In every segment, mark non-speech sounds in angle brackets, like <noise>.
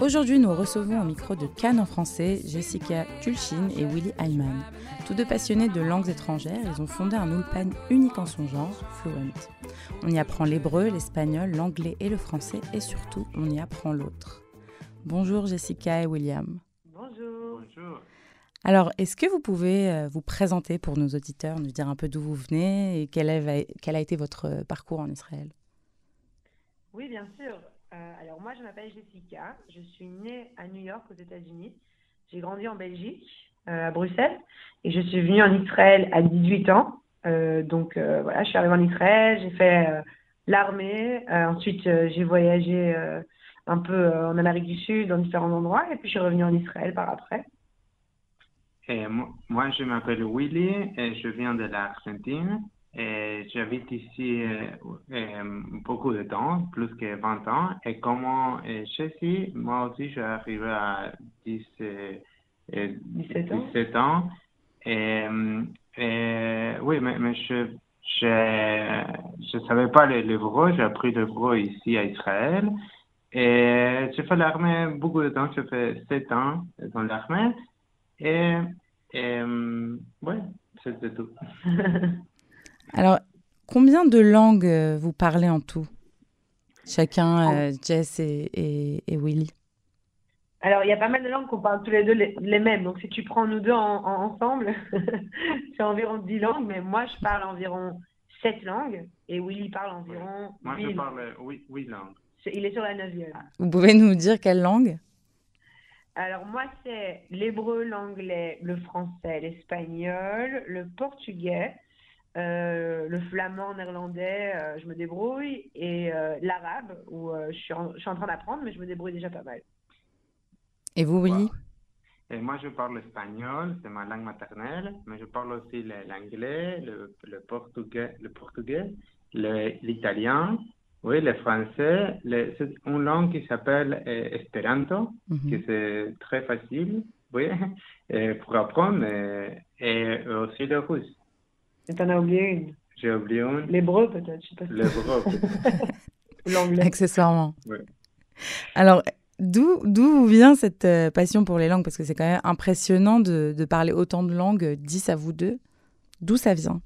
Aujourd'hui, nous recevons au micro de Cannes en français Jessica Tulchin et Willy Ayman. Tous deux passionnés de langues étrangères, ils ont fondé un ulpan unique en son genre, Fluent. On y apprend l'hébreu, l'espagnol, l'anglais et le français, et surtout, on y apprend l'autre. Bonjour Jessica et William. Alors, est-ce que vous pouvez euh, vous présenter pour nos auditeurs, nous dire un peu d'où vous venez et quel, a été votre parcours en Israël? Oui, bien sûr. Euh, alors moi, je m'appelle Jessica. Je suis née à New York, aux États-Unis. J'ai grandi en Belgique, euh, à Bruxelles, et je suis venue en Israël à 18 ans. Euh, donc euh, voilà, je suis arrivée en Israël, j'ai fait euh, l'armée. Euh, ensuite, euh, j'ai voyagé euh, un peu euh, en Amérique du Sud, dans différents endroits, et puis je suis revenue en Israël par après. Et mo- moi, je m'appelle Willy et je viens de l'Argentine. Et j'habite ici euh, euh, beaucoup de temps, plus que 20 ans. Et comme euh, Jessie, moi aussi, je suis arrivé à 10, euh, euh, 17 ans. 17 ans. Et, euh, et oui, mais, mais je je je savais pas le- l'hébreu. J'ai appris l'hébreu ici à Israël. Et j'ai fait l'armée beaucoup de temps. J'ai fait 7 ans dans l'armée. Et, et euh, ouais, c'était tout. <laughs> Alors, combien de langues euh, vous parlez en tout? Chacun, euh, Jess et, et, et Willy. Alors, il y a pas mal de langues qu'on parle tous les deux les, les mêmes. Donc, si tu prends nous deux en, en- ensemble, <laughs> c'est environ 10 langues. Mais moi, je parle environ 7 langues. Et Willy parle environ Moi, 8 je langues. parle huit, huit langues. C'est- Il est sur la neuvième. Vous pouvez nous dire quelle langue? Alors, moi, c'est l'hébreu, l'anglais, le français, l'espagnol, le portugais, euh, le flamand, néerlandais, euh, je me débrouille, et euh, l'arabe, où euh, je, suis en, je suis en train d'apprendre, mais je me débrouille déjà pas mal. Et vous, Willy? Et moi, je parle espagnol, c'est ma langue maternelle, mais je parle aussi l'anglais, le, le portugais, le portugais, le- l'italien, oui, le français. le- c'est une langue qui s'appelle euh, Esperanto, que c'est très facile, oui, <laughs> et pour apprendre, et, et aussi le russe. Et t'en as oublié une? J'ai oublié une, L'hébreu, peut-être, je sais pas si l'hébreu. <laughs> Ou l'anglais. Accessoirement. Alors, d'où d'où vient cette euh, passion pour les langues? Parce que c'est quand même impressionnant de, de parler autant de langues, euh, 10 à vous deux. D'où ça vient?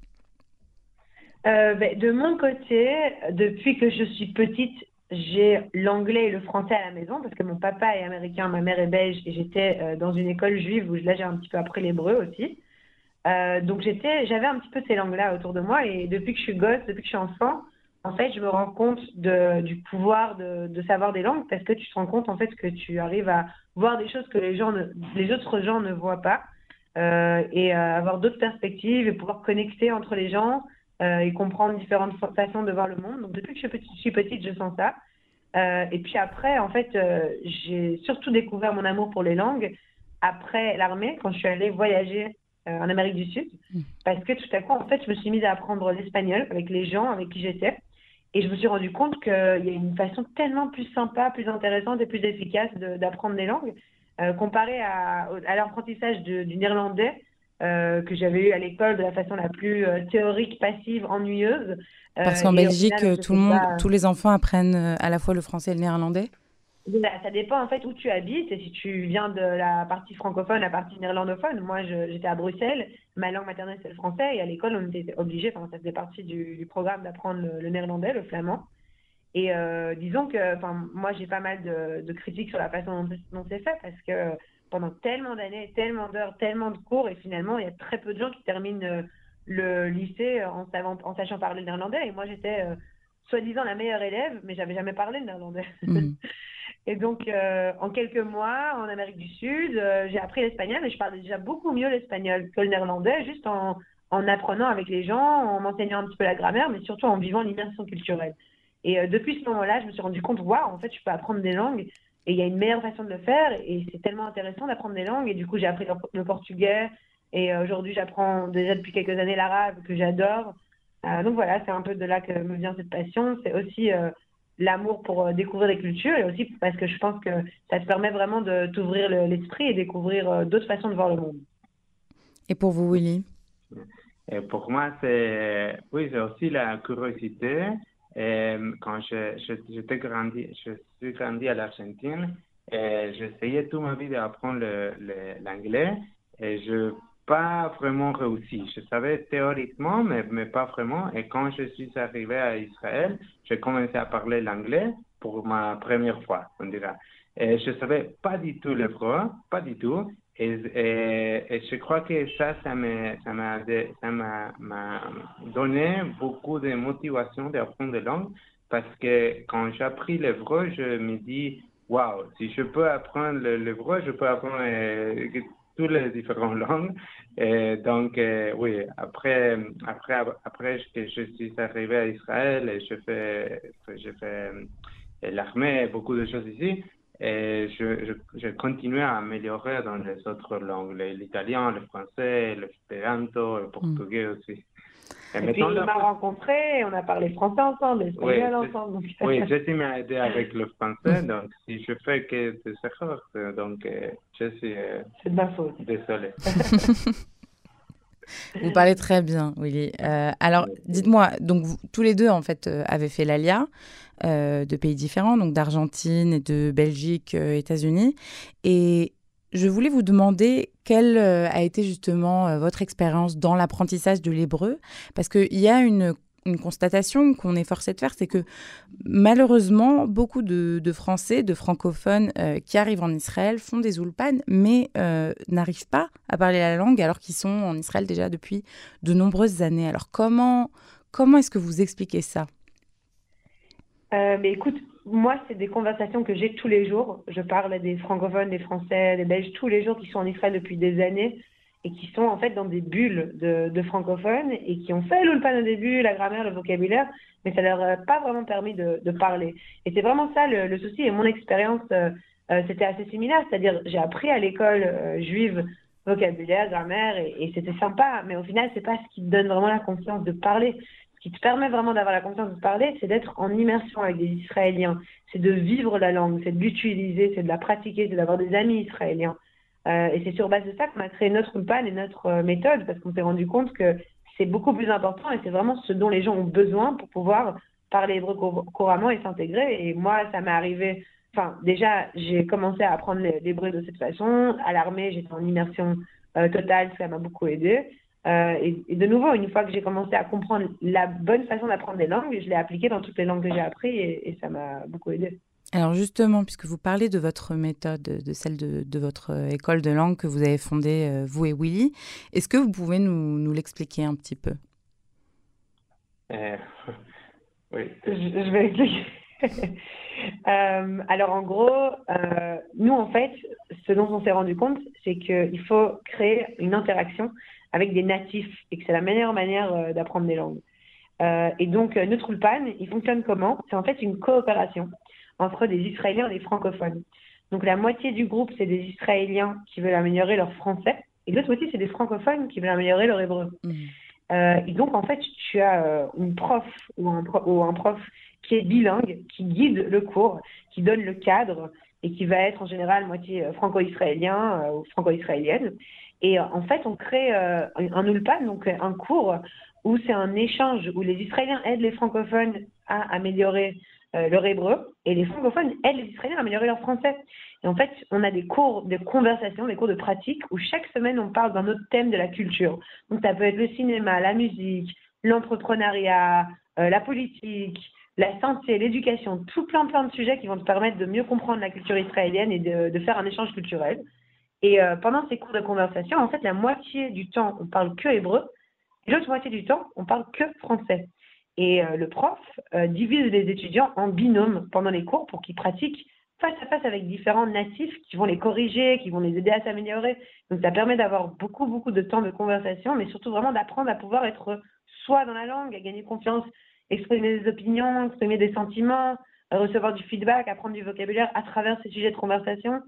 Euh, ben, de mon côté, depuis que je suis petite, j'ai l'anglais et le français à la maison parce que mon papa est américain, ma mère est belge et j'étais euh, dans une école juive où là j'ai un petit peu appris l'hébreu aussi. Euh, donc j'avais un petit peu ces langues-là autour de moi et depuis que je suis gosse, depuis que je suis enfant, en fait, je me rends compte du pouvoir de, savoir des langues parce que tu te rends compte en fait que tu arrives à voir des choses que les gens, les autres gens ne voient pas et avoir d'autres perspectives et pouvoir connecter entre les gens et comprendre différentes fa- façons de voir le monde. Donc depuis que je suis petite, je suis petite, je sens ça. Euh, et puis après, en fait, euh, j'ai surtout découvert mon amour pour les langues après l'armée, quand je suis allée voyager euh, en Amérique du Sud, Mm. parce que tout à coup, en fait, je me suis mise à apprendre l'espagnol avec les gens avec qui j'étais. Et je me suis rendu compte qu'il y a une façon tellement plus sympa, plus intéressante et plus efficace d'apprendre des langues, euh, comparé à, à l'apprentissage du néerlandais euh, que j'avais eu à l'école de la façon la plus euh, théorique, passive, ennuyeuse. Euh, Parce qu'en Belgique, final, je tout le sais monde, pas- tous les enfants apprennent à la fois le français et le néerlandais ça dépend en fait où tu habites et si tu viens de la partie francophone, la partie néerlandophone. Moi, j'étais à Bruxelles, ma langue maternelle c'est le français et à l'école on était obligé, enfin ça faisait partie du, du programme d'apprendre le, le néerlandais, le flamand. Et disons que, enfin moi j'ai pas mal de, de critiques sur la façon dont, dont c'est fait parce que pendant tellement d'années, tellement d'heures, tellement de cours et finalement il y a très peu de gens qui terminent euh, le lycée en, savant, en sachant parler le néerlandais et moi j'étais euh, soi-disant la meilleure élève mais j'avais jamais parlé le néerlandais. Mhm. <laughs> Et donc, euh, en quelques mois, en Amérique du Sud, euh, j'ai appris l'espagnol et je parlais déjà beaucoup mieux l'espagnol que le néerlandais, juste en, en apprenant avec les gens, en m'enseignant un petit peu la grammaire, mais surtout en vivant l'immersion culturelle. Et euh, depuis ce moment-là, je me suis rendu compte, waouh, en fait, je peux apprendre des langues et il y a une meilleure façon de le faire et c'est tellement intéressant d'apprendre des langues. Et du coup, j'ai appris le, portugais et euh, aujourd'hui, j'apprends déjà depuis quelques années l'arabe que j'adore. Euh, donc voilà, c'est un peu de là que me vient cette passion. C'est aussi euh, l'amour pour euh, découvrir les cultures et aussi parce que je pense que ça te permet vraiment de t'ouvrir le- l'esprit et découvrir euh, d'autres façons de voir le monde. Et pour vous, Willy? Et pour moi, c'est, oui, c'est aussi la curiosité. Et quand je, j'étais grandi, je suis grandi à l'Argentine, j'essayais toute ma vie d'apprendre l'anglais et je pas vraiment réussi. Je savais théoriquement, mais, mais pas vraiment. Et quand je suis arrivé à Israël, j'ai commencé à parler l'anglais pour ma première fois, on dira. Et je savais pas du tout l'hébreu, pas du tout. Et, et, je crois que ça, ça m'a, donné beaucoup de motivation d'apprendre la langue parce que quand j'ai appris l'hébreu, je me dis, waouh, si je peux apprendre l'hébreu, je peux apprendre euh, toutes les différentes <laughs> langues. Et donc, euh, oui, après, après, après que je suis arrivé à Israël et je fais, je fais euh, l'armée, beaucoup de choses ici, et je, je, à améliorer dans les autres langues, l'italien, le français, l'espéranto, le portugais aussi. Et, puis il m'a rencontré, on a parlé français ensemble, espagnol oui, ensemble. Oui, Jessie m'a aidé avec le français, <laughs> donc si je fais que des erreurs, donc euh, Jessie... Euh, C'est de ma faute. Désolé. <laughs> vous parlez très bien, Willy. Euh, alors, dites-moi, donc vous, tous les deux, en fait, avez fait l'ALIA de pays différents, donc d'Argentine et de Belgique, États-Unis. Et je voulais vous demander quelle euh, a été justement euh, votre expérience dans l'apprentissage de l'hébreu, parce qu'il y a une, constatation qu'on est forcé de faire, c'est que malheureusement, beaucoup de, Français, de francophones euh, qui arrivent en Israël font des ulpan, mais n'arrivent pas à parler la langue alors qu'ils sont en Israël déjà depuis de nombreuses années. Alors comment, comment est-ce que vous expliquez ça? Mais écoute, moi, c'est des conversations que j'ai tous les jours. Je parle des francophones, des français, des belges tous les jours qui sont en Israël depuis des années et qui sont en fait dans des bulles de, francophones et qui ont fait l'ulpan au début, la grammaire, le vocabulaire, mais ça leur a pas vraiment permis de, parler. Et c'est vraiment ça le, souci. Et mon expérience, euh, euh, c'était assez similaire. C'est-à-dire, j'ai appris à l'école euh, juive vocabulaire, grammaire, et, et c'était sympa. Mais au final, c'est pas ce qui donne vraiment la confiance de parler qui te permet vraiment d'avoir la confiance de parler, c'est d'être en immersion avec des Israéliens, c'est de vivre la langue, c'est de l'utiliser, c'est de la pratiquer, c'est d'avoir des amis israéliens. Euh, et c'est sur base de ça qu'on a créé notre ULPAN et notre euh, méthode, parce qu'on s'est rendu compte que c'est beaucoup plus important et c'est vraiment ce dont les gens ont besoin pour pouvoir parler hébreu couramment et s'intégrer. Et moi, ça m'est arrivé, enfin, déjà, j'ai commencé à apprendre l'hébreu de cette façon. À l'armée, j'étais en immersion euh, totale, ça m'a beaucoup aidé. Euh, et, de nouveau, une fois que j'ai commencé à comprendre la bonne façon d'apprendre des langues, je l'ai appliquée dans toutes les langues que j'ai apprises et, ça m'a beaucoup aidé. Alors justement, puisque vous parlez de votre méthode, de celle de, votre école de langue que vous avez fondée, euh, vous et Willy, est-ce que vous pouvez nous, nous l'expliquer un petit peu? Euh, <laughs> Oui. Je, vais expliquer. <laughs> alors en gros, nous en fait, ce dont on s'est rendu compte, c'est qu'il faut créer une interaction avec des natifs et que c'est la meilleure manière euh, d'apprendre des langues. Euh, et donc, euh, notre Ulpan, il fonctionne comment? C'est en fait une coopération entre des Israéliens et des francophones. Donc, la moitié du groupe, c'est des Israéliens qui veulent améliorer leur français, et l'autre moitié, c'est des francophones qui veulent améliorer leur hébreu. Mmh. et donc, en fait, tu as une prof ou un, ou un prof qui est bilingue, qui guide le cours, qui donne le cadre, et qui va être en général moitié franco-israélien ou franco-israélienne. Et en fait, on crée euh, un ulpan, donc un cours où c'est un échange, où les Israéliens aident les francophones à améliorer euh, leur hébreu et les francophones aident les Israéliens à améliorer leur français. Et en fait, on a des cours de conversation, des cours de pratique où chaque semaine on parle d'un autre thème de la culture. Donc ça peut être le cinéma, la musique, l'entrepreneuriat, euh, la politique, la santé, l'éducation, tout plein plein de sujets qui vont te permettre de mieux comprendre la culture israélienne et de faire un échange culturel. Et euh, pendant ces cours de conversation, en fait, la moitié du temps, on parle que hébreu, et l'autre moitié du temps, on parle que français. Et euh, le prof euh, divise les étudiants en binômes pendant les cours pour qu'ils pratiquent face à face avec différents natifs qui vont les corriger, qui vont les aider à s'améliorer. Donc ça permet d'avoir beaucoup, beaucoup de temps de conversation, mais surtout vraiment d'apprendre à pouvoir être soi dans la langue, à gagner confiance, exprimer des opinions, exprimer des sentiments, recevoir du feedback, apprendre du vocabulaire à travers ces sujets de conversation.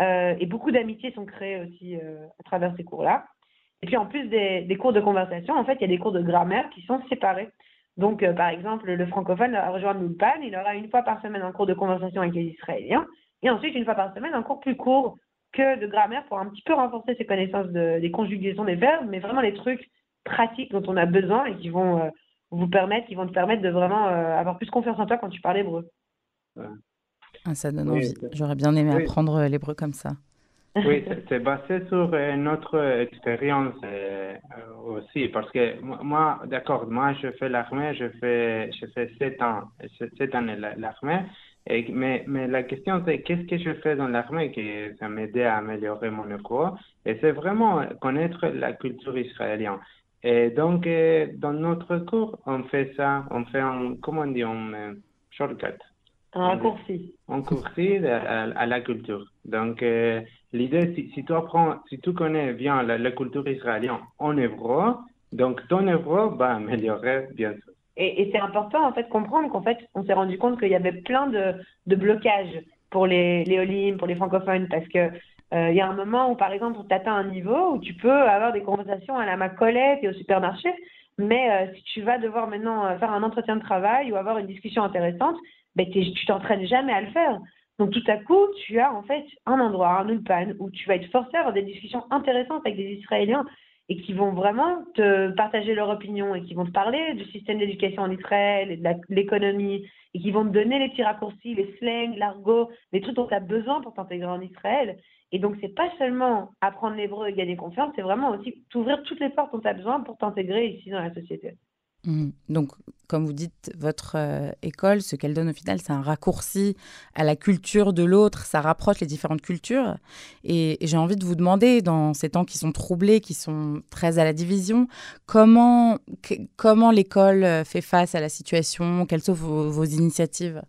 Euh, et beaucoup d'amitiés sont créées aussi euh, à travers ces cours-là. Et puis en plus des, cours de conversation, en fait, il y a des cours de grammaire qui sont séparés. Donc, euh, par exemple, le francophone va rejoindre l'Ulpan, il aura une fois par semaine un cours de conversation avec les Israéliens, et ensuite une fois par semaine un cours plus court que de grammaire pour un petit peu renforcer ses connaissances des conjugaisons des verbes, mais vraiment les trucs pratiques dont on a besoin et qui vont vous permettre, qui vont te permettre de vraiment avoir plus confiance en toi quand tu parles hébreu. Ah, ça donne envie. J'aurais bien aimé apprendre l'hébreu comme ça. Oui, c'est basé sur notre expérience aussi, parce que moi, d'accord, moi je fais l'armée, je fais, je fais sept ans, sept années l'armée, mais, mais la question c'est qu'est-ce que je fais dans l'armée qui ça m'aidait à améliorer mon hébreu, et c'est vraiment connaître la culture israélienne. Et donc, euh, dans notre cours, on fait ça, on fait un, comment on dit, un euh, shortcut. Un raccourci. Un raccourci à, la culture. Donc, euh, l'idée, si, si, tu apprends, si tu connais bien la, culture israélienne en hébreu, donc ton hébreu va améliorer bien sûr. Et, et c'est important en fait de comprendre qu'en fait, on s'est rendu compte qu'il y avait plein de, de blocages pour les, les pour les francophones, parce que euh, il y a un moment où, par exemple, tu atteins un niveau où tu peux avoir des conversations à la Macolette et au supermarché, mais euh, si tu vas devoir maintenant faire un entretien de travail ou avoir une discussion intéressante, ben, tu t'entraînes jamais à le faire. Donc tout à coup, tu as en fait un endroit, un ulpan, où tu vas être forcé à avoir des discussions intéressantes avec des Israéliens et qui vont vraiment te partager leur opinion et qui vont te parler du système d'éducation en Israël et de l'économie et qui vont te donner les petits raccourcis, les slangs, l'argot, les trucs dont tu as besoin pour t'intégrer en Israël. Et donc, c'est pas seulement apprendre l'hébreu et gagner confiance, c'est vraiment aussi t'ouvrir toutes les portes dont tu as besoin pour t'intégrer ici dans la société. Mmh. Donc, comme vous dites, votre euh, école, ce qu'elle donne au final, c'est un raccourci à la culture de l'autre, ça rapproche les différentes cultures. Et, j'ai envie de vous demander, dans ces temps qui sont troublés, qui sont très à la division, comment, comment l'école euh, fait face à la situation? Quelles sont vos, initiatives?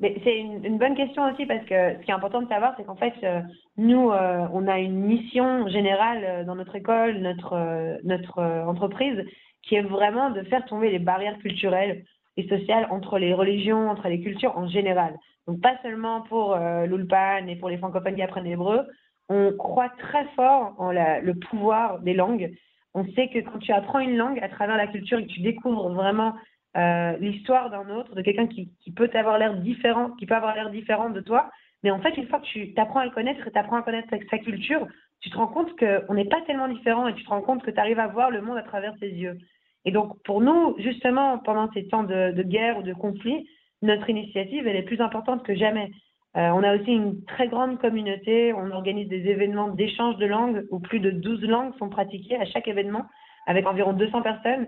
C'est une, bonne question aussi parce que ce qui est important de savoir, c'est qu'en fait, euh, nous, on a une mission générale dans notre école, notre, notre entreprise, qui est vraiment de faire tomber les barrières culturelles et sociales entre les religions, entre les cultures en général. Donc pas seulement pour euh, l'Ulpan et pour les francophones qui apprennent l'hébreu, on croit très fort en le pouvoir des langues. On sait que quand tu apprends une langue à travers la culture et que tu découvres vraiment euh, l'histoire d'un autre, de quelqu'un qui, peut avoir l'air différent, qui peut avoir l'air différent de toi, mais en fait, une fois que tu apprends à le connaître et tu apprends à connaître sa culture, tu te rends compte qu'on n'est pas tellement différent et tu te rends compte que tu arrives à voir le monde à travers ses yeux. Et donc, pour nous, justement, pendant ces temps de, guerre ou de conflit, notre initiative, elle est plus importante que jamais. Euh, on a aussi une très grande communauté. On organise des événements d'échange de langues où plus de 12 langues sont pratiquées à chaque événement avec environ 200 personnes.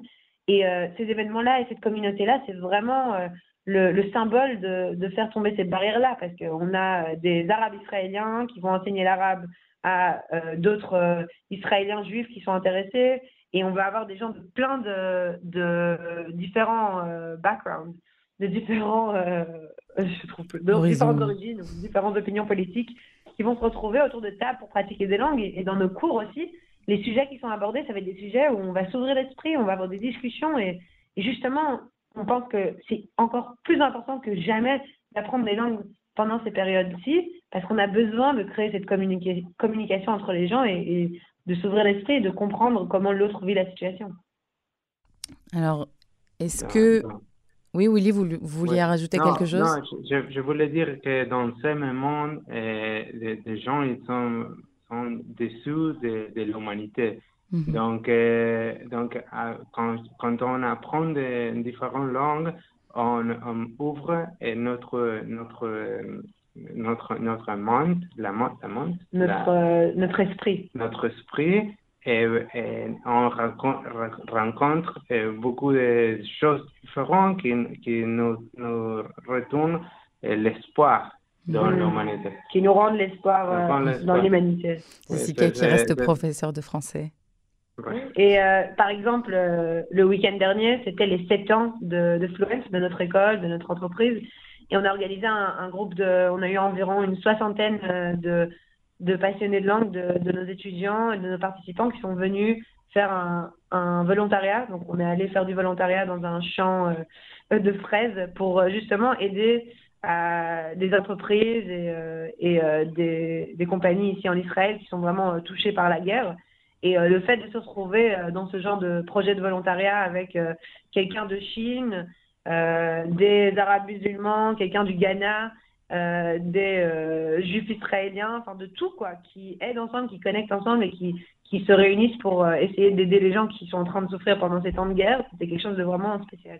Et euh, ces événements-là et cette communauté-là, c'est vraiment euh, le, symbole de, de, faire tomber cette barrière-là parce qu'on a des Arabes israéliens qui vont enseigner l'arabe à d'autres Israéliens juifs qui sont intéressés et on va avoir des gens de plein de, de différents euh, backgrounds, de différents, euh, <laughs> je trouve, de différentes origines, différentes opinions politiques, qui vont se retrouver autour de table pour pratiquer des langues. Et, dans nos cours aussi, les sujets qui sont abordés, ça va être des sujets où on va s'ouvrir l'esprit, on va avoir des discussions. Et, justement, on pense que c'est encore plus important que jamais d'apprendre des langues pendant ces périodes-ci, parce qu'on a besoin de créer cette communication entre les gens et, de s'ouvrir l'esprit et de comprendre comment l'autre vit la situation. Alors, est-ce que... Oui, Willy, vous, vouliez rajouter quelque chose? Non, je, voulais dire que dans ce monde, euh, les, gens ils sont, sont dessous de, de l'humanité. Mhm. Donc, euh, donc quand, quand, on apprend des différentes langues, on, on ouvre notre, notre notre, notre monde, la monde, la monde notre, euh, notre esprit. Notre esprit, et, on rencontre, euh, beaucoup de choses différentes qui, qui nous, nous retournent euh, l'espoir dans mm. l'humanité. Qui nous rendent l'espoir dans l'humanité. C'est qui reste professeur de français. Et par exemple, le week-end dernier, c'était les 7 ans de, de Fluence, de notre école, de notre entreprise. Et on a organisé un, groupe de, on a eu environ une soixantaine euh, de, passionnés de langue, de, nos étudiants et de nos participants qui sont venus faire un, volontariat. Donc, on est allé faire du volontariat dans un champ euh, de fraises pour euh, justement aider à des entreprises et, des, compagnies ici en Israël qui sont vraiment touchées par la guerre. Et le fait de se retrouver dans ce genre de projet de volontariat avec quelqu'un de Chine, des Arabes musulmans, quelqu'un du Ghana, euh, des euh, juifs israéliens, enfin de tout quoi, qui aident ensemble, qui connectent ensemble et qui, qui se réunissent pour euh, essayer d'aider les gens qui sont en train de souffrir pendant ces temps de guerre. C'était quelque chose de vraiment spécial.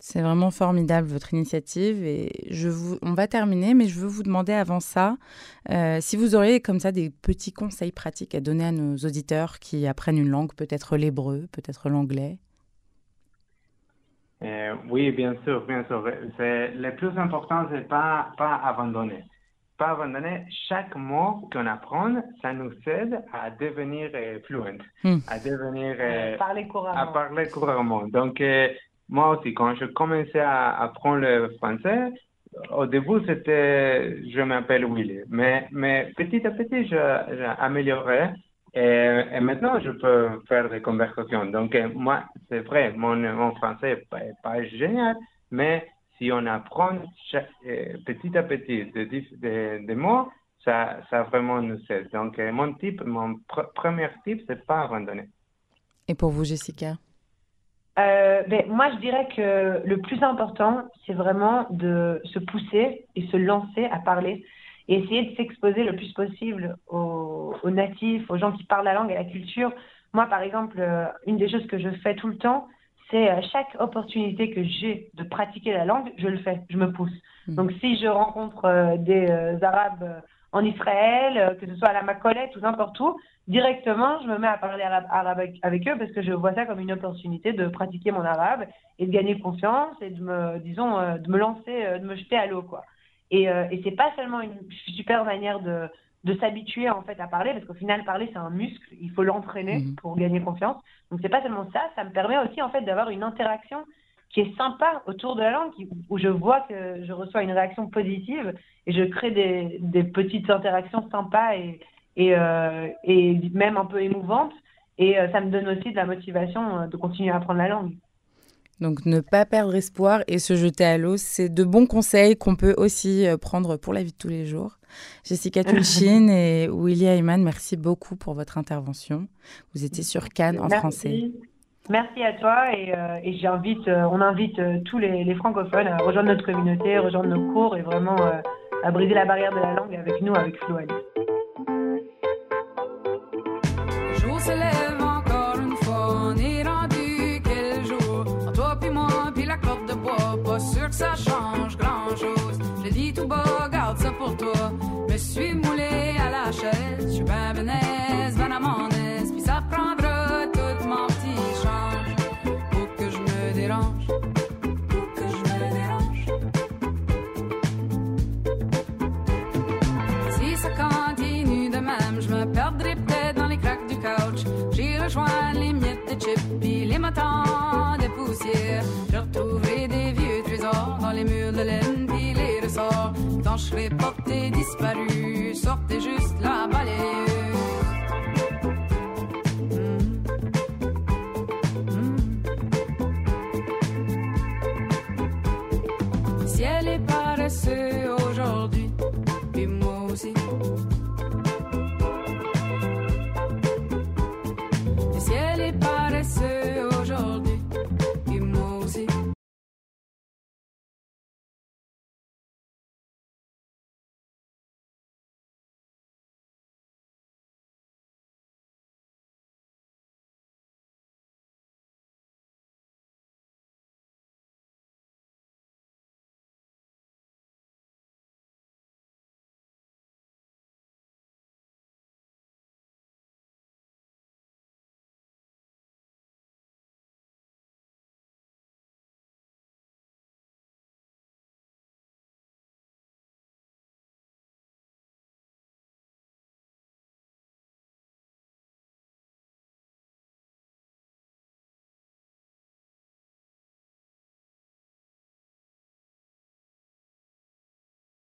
C'est vraiment formidable votre initiative et je on va terminer, mais je veux vous demander avant ça euh, si vous auriez comme ça des petits conseils pratiques à donner à nos auditeurs qui apprennent une langue, peut-être l'hébreu, peut-être l'anglais. Euh, oui, bien sûr, bien sûr. Le plus important, c'est pas pas abandonner. Pas abandonner. Chaque mot qu'on apprend, ça nous aide à devenir euh, fluent, Hmm. à devenir Euh, parler à couramment. parler couramment. Donc, euh, moi aussi, quand je commençais à apprendre le français, au début, c'était, je m'appelle Willy. Mais, mais petit à petit, je, j'ai amélioré. Et, et maintenant, je peux faire des conversations. Donc, euh, moi, c'est vrai, mon, mon français n'est pas, pas génial, mais si on apprend chaque- petit à petit des mots, ça, ça vraiment nous aide. Donc, mon type, mon pr- premier type, c'est pas abandonner. Et pour vous, Jessica? Euh, ben, moi, je dirais que le plus important, c'est vraiment de se pousser et se lancer à parler et essayer de s'exposer le plus possible aux, aux natifs, aux gens qui parlent la langue et la culture. Moi, par exemple, euh, une des choses que je fais tout le temps, c'est à chaque opportunité que j'ai de pratiquer la langue, je le fais, je me pousse. Mhm. Donc, si je rencontre euh, des euh, Arabes euh, en Israël, euh, que ce soit à la Macolette ou n'importe où, directement, je me mets à parler arabe, arabe avec, eux parce que je vois ça comme une opportunité de pratiquer mon arabe et de gagner confiance et de me, disons, euh, de me lancer, euh, de me jeter à l'eau, quoi. Et, euh, et c'est pas seulement une super manière de, de s'habituer en fait à parler parce qu'au final parler c'est un muscle, il faut l'entraîner Mhm. pour gagner confiance. Donc c'est pas seulement ça, ça me permet aussi en fait d'avoir une interaction qui est sympa autour de la langue, où je vois que je reçois une réaction positive et je crée des, des petites interactions sympas et, et, euh, et même un peu émouvantes. Et euh, ça me donne aussi de la motivation de continuer à apprendre la langue. Donc ne pas perdre espoir et se jeter à l'eau, c'est de bons conseils qu'on peut aussi euh, prendre pour la vie de tous les jours. Jessica Tulchin <laughs> et Willy Ayman, merci beaucoup pour votre intervention. Vous étiez sur Cannes en Merci. français. Merci à toi et, euh, et j'invite, euh, on invite euh, tous les, les francophones à rejoindre notre communauté, rejoindre nos cours et vraiment euh, à briser la barrière de la langue avec nous, avec Fluent. Que ça change grand chose. Le dis tout bas, garde ça pour toi. Me suis moulé à la chaise, je suis ben benaise, ben amandaise, puis ça prendra tout mon petit change pour que je me dérange. Pour que je me dérange. Si ça continue de même, je me perdrai peut-être dans les craques du couch. J'y rejoins les miettes de chips puis les matins ressorts. Quand je